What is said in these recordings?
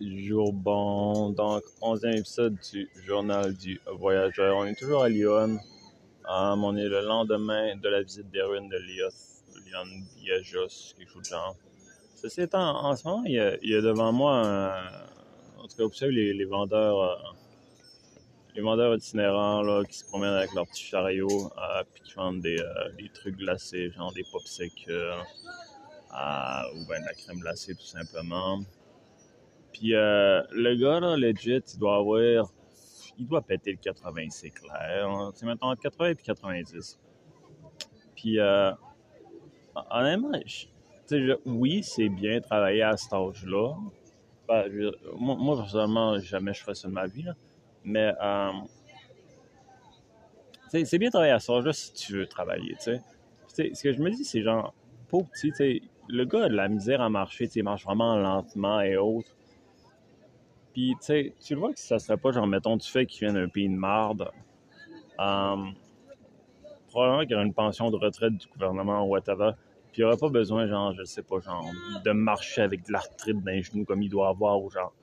Jour bon, donc 11e épisode du journal du voyageur. On est toujours à Lyon. Um, on est le lendemain de la visite des ruines de Lyon, Lyon Biajos, quelque chose de genre. Ceci étant, en ce moment, il y a, il y a devant moi, un, en tout cas, savez, les, les vendeurs, euh, les vendeurs itinérants là, qui se promènent avec leurs petits chariots, euh, puis qui vendent des, euh, des trucs glacés, genre des popsicles, euh, ou bien de la crème glacée tout simplement. Puis euh, le gars, là, legit, il doit avoir. Il doit péter le 80, c'est clair. hein. C'est maintenant entre 80 et 90. Puis, euh, honnêtement, je- oui, c'est bien travailler à cet âge-là. Ben, moi, moi, personnellement, jamais je ferais ça de ma vie. là. Mais, euh, c'est bien travailler à cet âge-là si tu veux travailler. tu sais. Puis, tu sais, ce que je me dis, c'est genre, pauvre petit, le gars a de la misère à marcher, il marche vraiment lentement et autres. Puis, tu vois que ça serait pas, genre, mettons, du fait qu'il vient d'un pays de marde. euh, probablement qu'il y aurait une pension de retraite du gouvernement ou whatever. Puis, il aurait pas besoin, genre, je sais pas, genre, de marcher avec de l'arthrite dans les genoux comme il doit avoir, ou genre,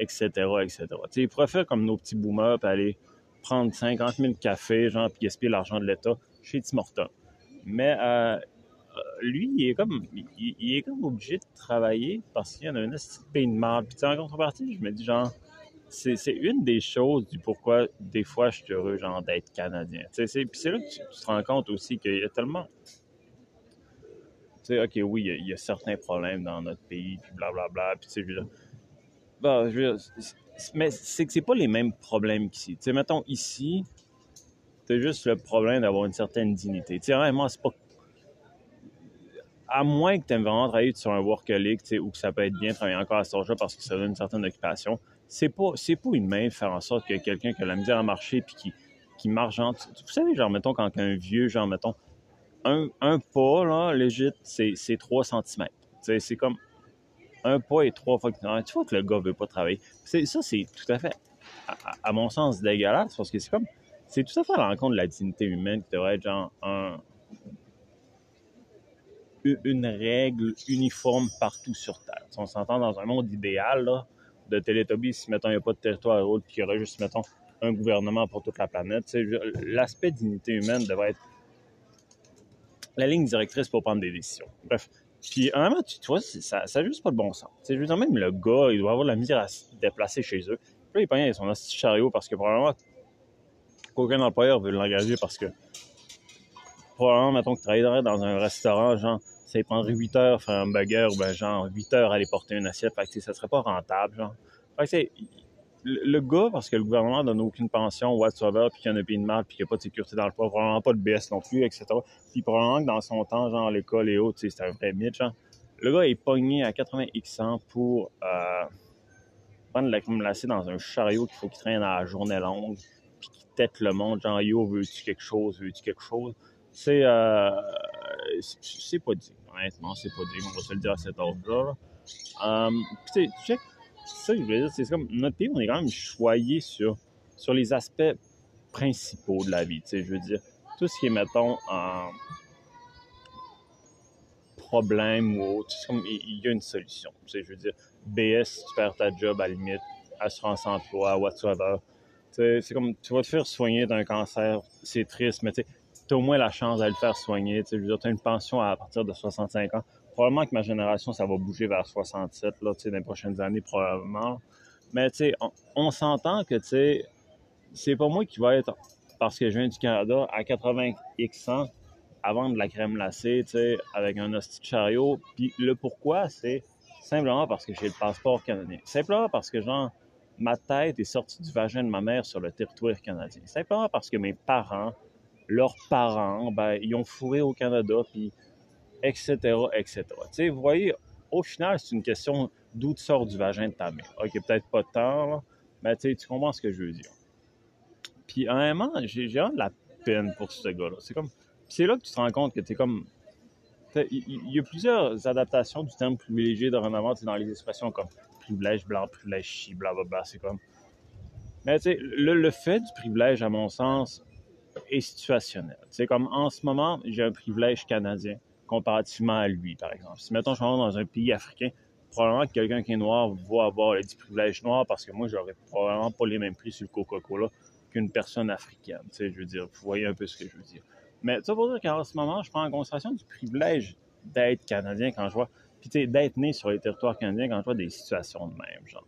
etc., etc. Tu sais, il pourrait faire comme nos petits boomers, puis aller prendre 50 000 cafés, genre, puis gaspiller l'argent de l'État chez Tim. Mais, euh, lui, il est comme, il, est comme obligé de travailler parce qu'il y en a un petit de marde. Puis, en contrepartie, je me dis, genre, c'est c'est une des choses du pourquoi, des fois, je suis heureux, genre, d'être Canadien. Puis c'est là que tu, te rends compte aussi qu'il y a tellement. Tu sais, OK, oui, il y, a, certains problèmes dans notre pays, puis blablabla. Puis, tu sais, je veux dire. Mais c'est que c'est pas les mêmes problèmes qu'ici. Tu sais, mettons, ici, t'as juste le problème d'avoir une certaine dignité. Tu sais, vraiment, c'est pas à moins que tu aimes vraiment travailler sur un workaholic, ou que ça peut être bien travailler encore à ce âge parce que ça donne une certaine occupation, c'est pas, c'est pas une main de faire en sorte que quelqu'un qui a la misère à marcher puis qui, qui marche, genre, vous savez, genre, mettons, quand un vieux, genre, mettons, un, pas, là, légit, c'est, c'est 3 cm. C'est comme un pas et trois fois que tu vois que le gars veut pas travailler. Ça, c'est tout à fait, à, à- mon sens, dégueulasse parce que c'est comme, c'est tout à fait à l'encontre de la dignité humaine qui devrait être, genre, un, une règle uniforme partout sur Terre. On s'entend dans un monde idéal de Télétobies, si mettons il n'y a pas de territoire route, puis qu'il y aurait juste mettons un gouvernement pour toute la planète, l'aspect dignité humaine devrait être la ligne directrice pour prendre des décisions. Bref. Puis, honnêtement, tu tu vois, ça n'a juste pas de bon sens. Tu sais, je veux dire, même le gars, il doit avoir la misère à se déplacer chez eux. Puis là, il avec son petit chariot parce que probablement qu'aucun employeur veut l'engager parce que probablement, mettons, que travaillerait dans un restaurant, genre, ça prendrait 8 heures faire un burger, ben, genre, 8 heures aller porter une assiette. Fait que, ça serait pas rentable, genre. Fait que, le, gars, parce que le gouvernement donne aucune pension whatsoever, puis qu'il y en a un pays de mal, puis qu'il n'y a pas de sécurité dans le poids, probablement pas de BS non plus, etc. Puis probablement que dans son temps, genre, l'école et autres, c'est un vrai mythe. Le gars est pogné à 80 X ans pour euh, prendre la crème glacée dans un chariot qu'il faut qu'il traîne à la journée longue, puis qu'il tête le monde, genre, yo, veux-tu quelque chose, veux-tu quelque chose? C'est, euh, c'est pas dit. Honnêtement, c'est pas dit. On va se le dire à cet âge-là. là. Euh, puis tu sais, ça je veux dire, c'est comme, notre pays, on est quand même choyé sur, sur les aspects principaux de la vie, tu sais, je veux dire, tout ce qui est, mettons, en problème ou autre, c'est comme, il y a une solution, tu sais, je veux dire, BS, tu perds ta job, à la limite, assurance emploi, whatsoever, tu sais, c'est comme, tu vas te faire soigner d'un cancer, c'est triste, mais tu sais, au moins la chance d'aller le faire soigner. Tu t'as une pension à partir de 65 ans. Probablement que ma génération, ça va bouger vers 67, là, dans les prochaines années, probablement. Mais, on, on s'entend que, c'est pas moi qui va être, parce que je viens du Canada, à 80 X ans, à vendre de la crème glacée, avec un hostie de chariot. Puis le pourquoi, c'est simplement parce que j'ai le passeport canadien. Simplement parce que, genre, ma tête est sortie du vagin de ma mère sur le territoire canadien. Simplement parce que mes parents, leurs parents, ben, ils ont fourré au Canada, puis etc., etc. Tu sais, vous voyez, au final, c'est une question d'où tu sors du vagin de ta mère. OK, peut-être pas tant, là, mais tu tu comprends ce que je veux dire. Puis, honnêtement, j'ai de la peine pour ce gars-là. C'est comme... C'est là que tu te rends compte que t'es comme... t'as- Il y, a plusieurs adaptations du terme privilégié dorénavant, tu dans les expressions comme privilège blanc, privilège chi, blablabla, c'est comme... Mais tu le fait du privilège, à mon sens, est situationnel. C'est comme en ce moment, j'ai un privilège canadien comparativement à lui, par exemple. Si, mettons, je suis dans un pays africain, probablement que quelqu'un qui est noir va avoir les privilèges noirs parce que moi, j'aurais probablement pas les mêmes prix sur le Coca-Cola qu'une personne africaine. Tu sais, je veux dire, vous voyez un peu ce que je veux dire. Mais ça pour dire qu'en ce moment, je prends en considération du privilège d'être Canadien quand je vois, puis tu sais, d'être né sur les territoires canadiens quand je vois des situations de même, genre.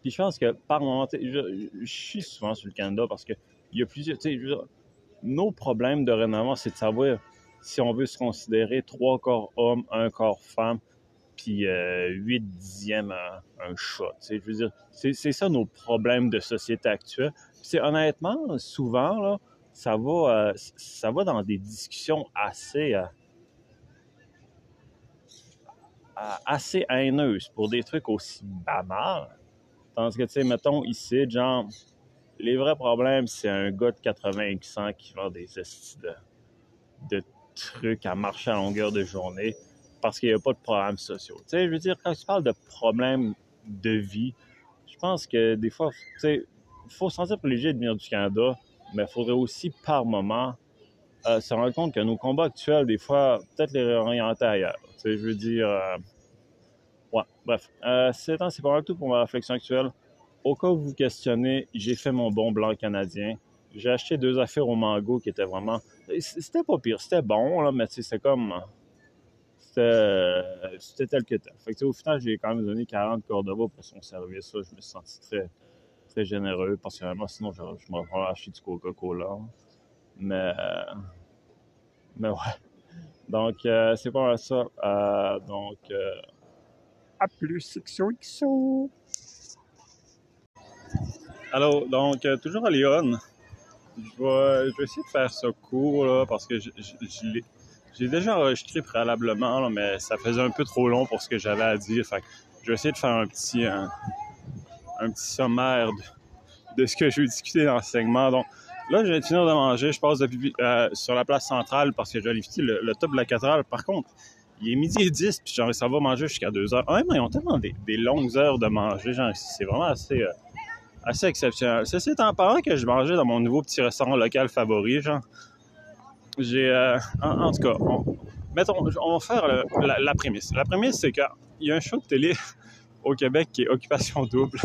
Puis je pense que par moment, je, suis souvent sur le Canada parce que il y a plusieurs, sais, nos problèmes de renommement, c'est de savoir si on veut se considérer trois corps hommes, un corps femme, puis euh, huit dixièmes un, chat. Je veux dire, c'est ça nos problèmes de société actuelle. C'est honnêtement, souvent, là, ça va, euh, ça va dans des discussions assez, euh, assez haineuses pour des trucs aussi banals. Tandis que, tu sais, mettons ici, genre, les vrais problèmes, c'est un gars de 80 qui vend des de, de trucs à marcher à longueur de journée parce qu'il n'y a pas de programmes sociaux. Tu sais, je veux dire, quand tu parles de problèmes de vie, je pense que des fois, tu sais, il faut se sentir privilégié de venir du Canada, mais il faudrait aussi, par moment, euh, se rendre compte que nos combats actuels, des fois, peut-être les réorienter ailleurs. Tu sais, je veux dire... Euh, ouais, bref. Euh, c'est pas mal tout pour ma réflexion actuelle. Au cas où vous vous questionnez, j'ai fait mon bon blanc canadien. J'ai acheté deux affaires au mango qui étaient vraiment c'était pas pire, c'était bon, là, mais c'est comme. C'était tel que tel. Fait que, au final, j'ai quand même donné 40 Cordova pour son service. Je me suis senti très, très généreux, personnellement. Sinon, je, je m'aurais acheté du Coca-Cola. Mais. Mais ouais. Donc, euh, c'est pas mal ça. Euh, donc, euh, à plus, XOXO! Alors, donc, toujours à Lyon. Je vais, je vais, essayer de faire ça court, là, parce que je, j'ai déjà enregistré préalablement, mais ça faisait un peu trop long pour ce que j'avais à dire. Fait je vais essayer de faire un petit, un, petit sommaire de, ce que je vais discuter dans ce segment. Donc, là, je vais finir de manger. Je passe euh, sur la place centrale parce que j'ai visiter le, top de la cathédrale. Par contre, il est midi et 10, puis genre, ça va manger jusqu'à 2 heures. Ah, mais ils ont tellement des, longues heures de manger. Genre, c'est vraiment assez... Euh, assez exceptionnel. Ceci étant parlant que je mangeais dans mon nouveau petit restaurant local favori, genre, j'ai, euh, en, tout cas, on, mettons, on va faire la, prémisse. La prémisse, c'est qu'il y a un show de télé au Québec qui est Occupation Double.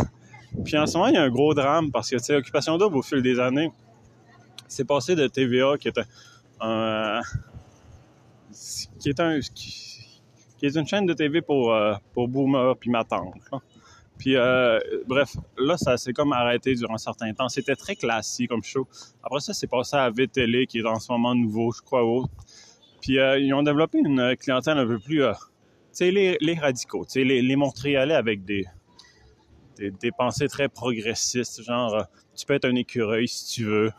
Puis en ce moment, il y a un gros drame parce que, tu sais, Occupation Double, au fil des années, c'est passé de TVA, qui était un... qui est un... Qui, est une chaîne de TV pour, euh, pour Boomer puis ma tante. Puis, euh, bref, là, ça s'est comme arrêté durant un certain temps. C'était très classique comme show. Après ça, c'est passé à VTL, qui est en ce moment nouveau, je crois, autre. Puis, euh, ils ont développé une clientèle un peu plus, euh, tu sais, les, radicaux, tu sais, les, Montréalais avec des, pensées très progressistes, genre, tu peux être un écureuil si tu veux,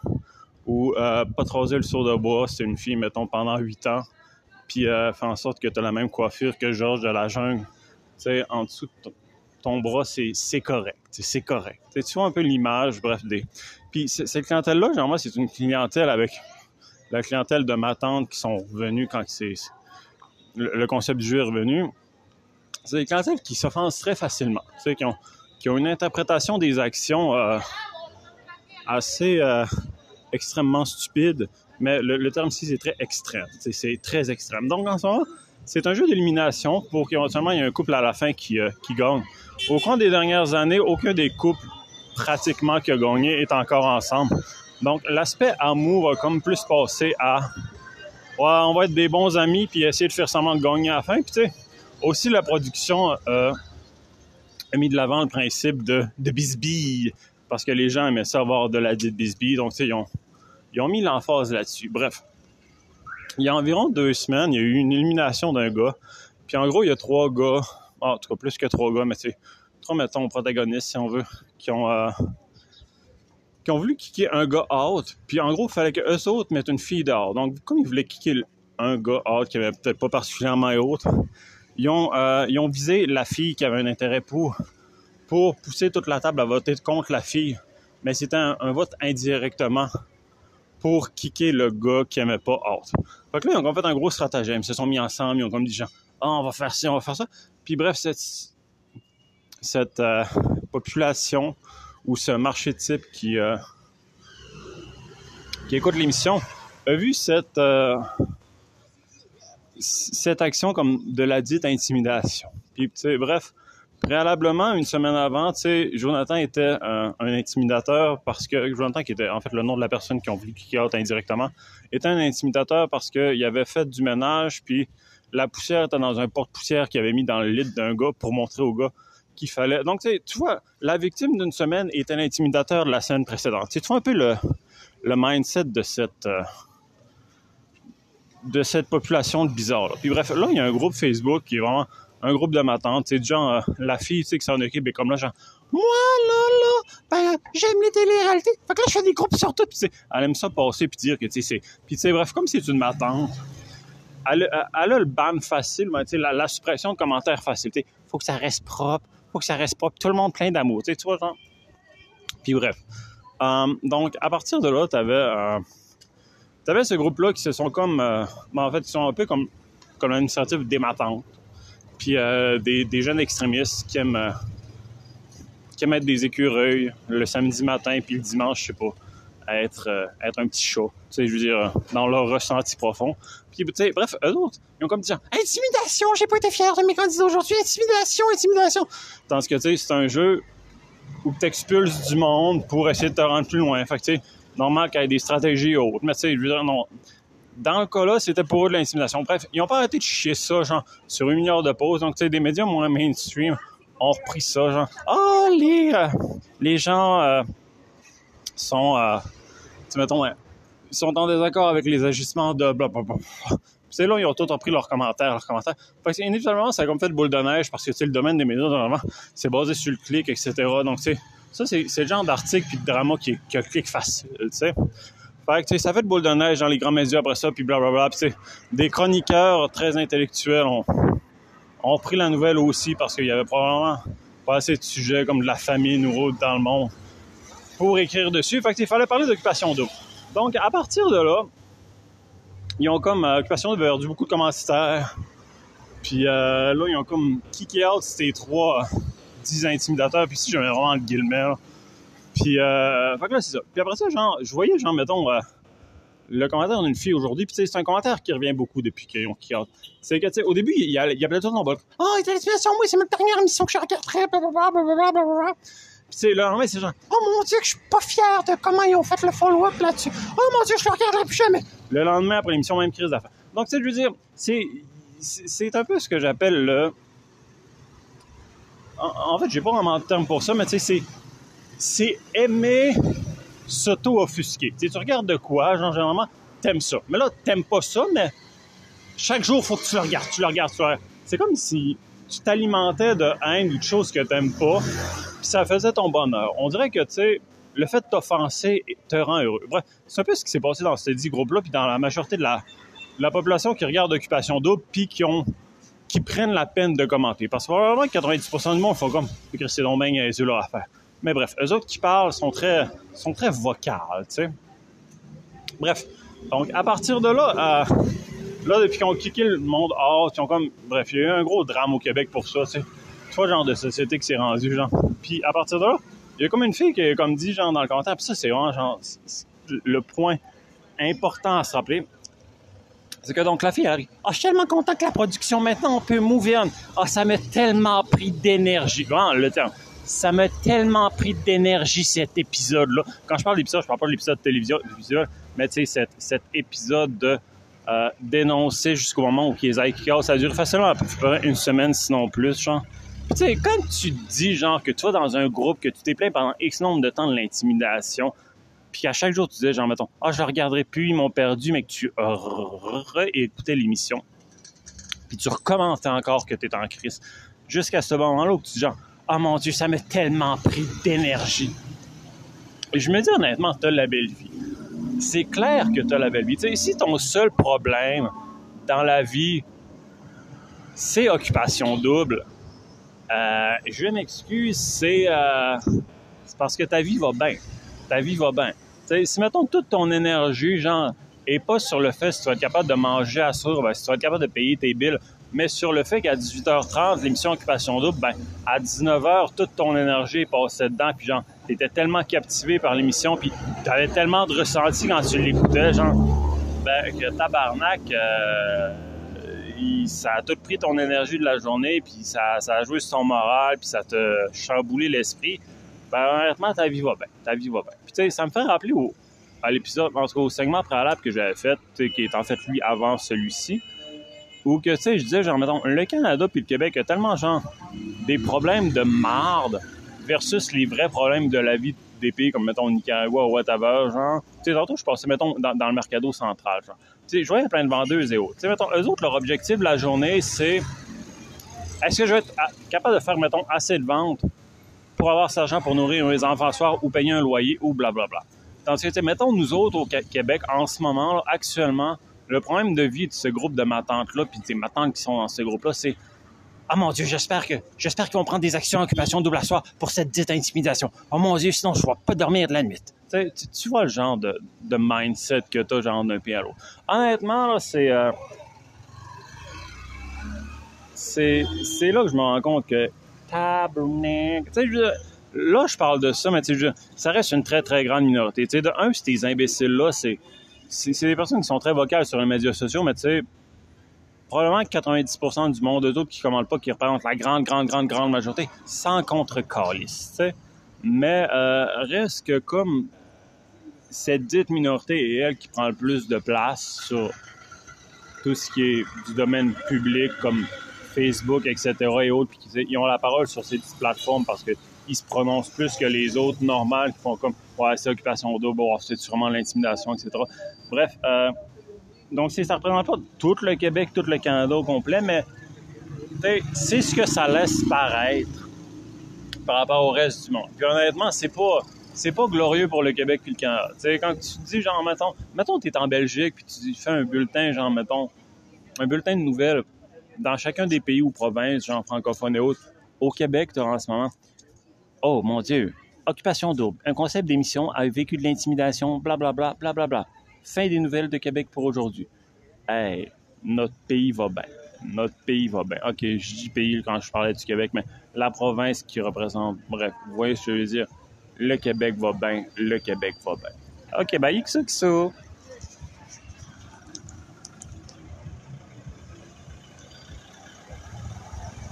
ou pas trop le sourd de bois, c'est une fille, mettons, pendant huit ans, puis faire en sorte que tu as la même coiffure que Georges de la jungle, tu sais, en dessous de ton bras, c'est correct. C'est correct. tu vois un peu l'image, bref. Des... Puis cette clientèle-là, moi, c'est une clientèle avec la clientèle de ma tante qui sont revenus quand c'est le, concept du jeu est revenu. C'est des clientèles qui s'offensent très facilement, qui ont, qui ont une interprétation des actions euh, assez euh, extrêmement stupide, mais le, terme ici, c'est très extrême. C'est très extrême. Donc, en ce moment, c'est un jeu d'élimination pour qu'éventuellement, il y ait un couple à la fin qui, euh, qui gagne. Au cours des dernières années, aucun des couples pratiquement qui a gagné est encore ensemble. Donc, l'aspect amour va comme plus passer à on va être des bons amis puis essayer de faire semblant de gagner à la fin. Puis, tu sais, aussi la production euh, a mis de l'avant le principe de, de parce que les gens aimaient ça avoir de la dite bisbille. Donc, tu sais, ils ont, ils ont mis l'emphase là-dessus. Bref, il y a environ deux semaines, il y a eu une élimination d'un gars. Puis en gros, il y a trois gars en tout cas plus que trois gars, mais c'est trois, mettons, protagonistes, si on veut, qui ont, euh, voulu kicker un gars out. Puis en gros, il fallait que eux autres mettent une fille dehors. Donc, comme ils voulaient kicker un gars out qui avait peut-être pas particulièrement autre, ils ont, euh, ils ont visé la fille qui avait un intérêt pour pousser toute la table à voter contre la fille. Mais c'était un, vote indirectement pour kicker le gars qui aimait pas out. Fait que là, ils ont fait un gros stratagème. Ils se sont mis ensemble, ils ont comme dit genre, ah, on va faire ci, on va faire ça. Puis bref, cette, euh, population ou ce marché type qui, euh, qui écoute l'émission a vu cette, euh, cette action comme de la dite intimidation. Puis, bref, préalablement, une semaine avant, tu sais, Jonathan était un, intimidateur parce que, Jonathan, qui était en fait le nom de la personne qui ont voulu kick out indirectement, était un intimidateur parce qu'il avait fait du ménage, puis la poussière était dans un porte-poussière qu'il avait mis dans le lit d'un gars pour montrer au gars qu'il fallait. Donc, tu vois, la victime d'une semaine était l'intimidateur de la semaine précédente. Tu vois un peu le, le mindset de cette, euh, de cette population de bizarres. Puis bref, là, il y a un groupe Facebook qui est vraiment un groupe de ma tante, tu sais, genre, euh, la fille, tu sais, qui s'en occupe, et comme là, genre, moi, là, là, ben, j'aime les télé-réalités. Fait que là, je fais des groupes sur tout, puis elle aime ça passer, puis dire que, tu sais, c'est... Puis, tu sais, bref, comme c'est une ma tante, elle, elle, a le ban facile, tu sais, la, suppression de commentaires facile, tu faut que ça reste propre, faut que ça reste propre, tout le monde plein d'amour, tu sais, tu vois, genre... Puis bref. Euh, donc, à partir de là, t'avais... Euh, t'avais ce groupe-là qui se sont comme... Euh, ben, en fait, ils sont un peu comme, comme l'initiative des matantes puis euh, des, jeunes extrémistes qui aiment, euh, qui aiment être des écureuils le samedi matin, puis le dimanche, je sais pas, être, euh, être un petit chat, tu sais, je veux dire, dans leur ressenti profond. Puis, tu sais, bref, eux autres, ils ont comme dit Intimidation, j'ai pas été fier de mes candidats aujourd'hui, intimidation, intimidation. Tandis que, tu sais, c'est un jeu où tu expulses du monde pour essayer de te rendre plus loin. Fait que, tu sais, normal qu'il y ait des stratégies autres. Mais, tu sais, je veux dire, non, dans le cas-là, c'était pour eux de l'intimidation. Bref, ils n'ont pas arrêté de chier ça, genre, sur une heure de pause. Donc, tu sais, des médias moins mainstream ont repris ça, genre, ah, oh, les, euh, les gens euh, sont, euh, tu mettons, ils sont en désaccord avec les agissements de blablabla. C'est là, ils ont tous repris leurs commentaires, leurs commentaires. Fait que, inévitablement, ça a comme fait de boule de neige parce que, tu sais, le domaine des médias, normalement, c'est basé sur le clic, etc. Donc, tu sais, ça, c'est le genre d'article puis de drama qui, qui a clic facile, tu sais. Fait ça fait de boule de neige dans les grands médias après ça, puis blablabla. Puis, des chroniqueurs très intellectuels ont, ont pris la nouvelle aussi parce qu'il y avait probablement pas assez de sujets comme de la famine ou autre dans le monde pour écrire dessus. Fait que, il fallait parler d'occupation d'eau. Donc, à partir de là, ils ont comme euh, Occupation d'eau perdu beaucoup de commentaires. Puis euh, là, ils ont comme kické out ces trois euh, dix intimidateurs. Puis si j'avais vraiment le guillemets, puis, euh, fait que là, c'est ça. Puis après ça, genre, je voyais, genre, mettons, euh, le commentaire d'une fille aujourd'hui, puis c'est un commentaire qui revient beaucoup depuis qu'ils ont kick C'est que, tu sais, au début, il y, a, il y avait tout dans le Oh, il était l'inspiration, moi, c'est ma dernière émission que je regarderai, blablabla. Puis, tu sais, là, c'est genre, oh mon dieu, que je suis pas fier de comment ils ont fait le follow-up là-dessus. Oh mon dieu, je le regarderai plus jamais. Le lendemain, après l'émission, même crise d'affaires. Donc, tu sais, je veux dire, c'est, c'est un peu ce que j'appelle le. En, en fait, j'ai pas vraiment de terme pour ça, mais tu sais, c'est c'est aimer s'auto-offusquer. Tu regardes de quoi, genre, généralement, t'aimes ça. Mais là, t'aimes pas ça, mais chaque jour, faut que tu le regardes, tu le regardes, tu. C'est comme si tu t'alimentais de haine ou de choses que t'aimes pas, puis ça faisait ton bonheur. On dirait que, tu sais, le fait de t'offenser te rend heureux. Bref, c'est un peu ce qui s'est passé dans ces dix groupes-là, puis dans la majorité de la, la population qui regarde Occupation Double, puis qui prennent la peine de commenter. Parce que vraiment, 90% du monde font comme, c'est donc bien yeux leur affaire. Mais bref, eux autres qui parlent sont très, sont très vocales, tu sais. Bref, donc à partir de là, euh, là, depuis qu'ils ont kické le monde hors, ils ont comme, bref, il y a eu un gros drame au Québec pour ça, tu sais. Tu vois, genre de société qui s'est rendu, genre. Puis à partir de là, il y a comme une fille qui a comme dit, genre, dans le commentaire, puis ça, c'est vraiment, genre, le point important à se rappeler. C'est que donc la fille arrive. Ah, je suis tellement content que la production maintenant on peut move. Ah, ça m'a tellement pris d'énergie. Vraiment, le terme ça m'a tellement pris d'énergie cet épisode-là. Quand je parle d'épisode, je parle pas de l'épisode de télévision, mais tu sais, cet, épisode de euh, dénoncer jusqu'au moment où les aillent ça dure facilement à peu près une semaine, sinon plus, genre. Tu sais, quand tu dis, genre, que tu vas dans un groupe, que tu t'es plaint pendant X nombre de temps de l'intimidation, puis à chaque jour, tu dis, genre, mettons, ah, oh, je le regarderai plus, ils m'ont perdu, mais que tu réécoutais l'émission, puis tu recommentais encore que tu es en crise, jusqu'à ce moment-là où tu dis, genre, oh mon Dieu, ça m'a tellement pris d'énergie. Je me dis honnêtement, tu as la belle vie. C'est clair que tu as la belle vie. Si ton seul problème dans la vie, c'est occupation double, euh, je m'excuse, c'est euh, parce que ta vie va bien. Ta vie va bien. Si mettons toute ton énergie, genre, et pas sur le fait si tu vas être capable de manger à sourd, ben, si tu vas être capable de payer tes billes, mais sur le fait qu'à 18h30, l'émission Occupation Double, ben, à 19h, toute ton énergie passée dedans, puis genre, t'étais tellement captivé par l'émission, puis t'avais tellement de ressenti quand tu l'écoutais, genre, ben, que tabarnak, euh, ça a tout pris ton énergie de la journée, puis ça, a joué sur ton moral, puis ça t'a chamboulé l'esprit, ben honnêtement, ta vie va bien. Ta vie va bien. Puis tu sais, ça me fait rappeler au, à l'épisode, au segment préalable que j'avais fait, qui est en fait lui avant celui-ci, où que, tu sais, je disais, genre, mettons, le Canada puis le Québec a tellement, genre, des problèmes de marde versus les vrais problèmes de la vie des pays comme, mettons, Nicaragua ou whatever, genre. Tu sais, tantôt, je passais, mettons, dans, le mercado central, genre. Tu sais, je voyais plein de vendeuses et autres. Tu sais, mettons, eux autres, leur objectif de la journée, c'est est-ce que je vais être capable de faire, mettons, assez de ventes pour avoir cet argent pour nourrir mes enfants soir ou payer un loyer ou blablabla. Tandis que, tu sais, mettons, nous autres, au Québec, en ce moment, là, actuellement, le problème de vie de ce groupe de ma tante-là, puis ma tante qui sont dans ce groupe-là, c'est Ah mon Dieu, j'espère que j'espère qu'ils vont prendre des actions occupation double à soir pour cette dite intimidation. Oh mon Dieu, sinon je ne vais pas dormir de la nuit. Tu, tu, vois le genre de, de mindset que tu as genre d'un pays à l'autre. Honnêtement, là, c'est. Euh, c'est, c'est là que je me rends compte que tabernacle. Là, je parle de ça, mais ça reste une très, très grande minorité. Tu sais, de un, ces imbéciles-là, c'est c'est des personnes qui sont très vocales sur les médias sociaux, mais tu sais, probablement que 90% du monde d'autres qui ne commandent pas, qui représentent la grande, grande, grande, grande majorité, sans contre-calice, tu sais. Mais euh, reste que comme cette dite minorité est elle qui prend le plus de place sur tout ce qui est du domaine public comme Facebook, etc. et autres, puis ils ont la parole sur ces plateformes parce qu'ils se prononcent plus que les autres normales qui font comme ouais, c'est occupation double, c'est sûrement l'intimidation, etc. Bref, euh, donc ça représente pas tout le Québec, tout le Canada au complet, mais c'est ce que ça laisse paraître par rapport au reste du monde. Puis honnêtement, c'est pas c'est pas glorieux pour le Québec puis le Canada. sais, quand tu dis, genre, mettons, mettons, tu es en Belgique puis tu fais un bulletin, genre, mettons, un bulletin de nouvelles dans chacun des pays ou provinces, genre francophones et autres. Au Québec, tu en ce moment, oh mon Dieu, Occupation double, un concept d'émission avec vécu de l'intimidation, blablabla, blablabla. Fin des nouvelles de Québec pour aujourd'hui. Hey, notre pays va bien. Notre pays va bien. OK, je dis pays quand je parlais du Québec, mais la province qui représente, bref, vous voyez ce que je veux dire. Le Québec va bien, le Québec va bien. OK, ça, ça.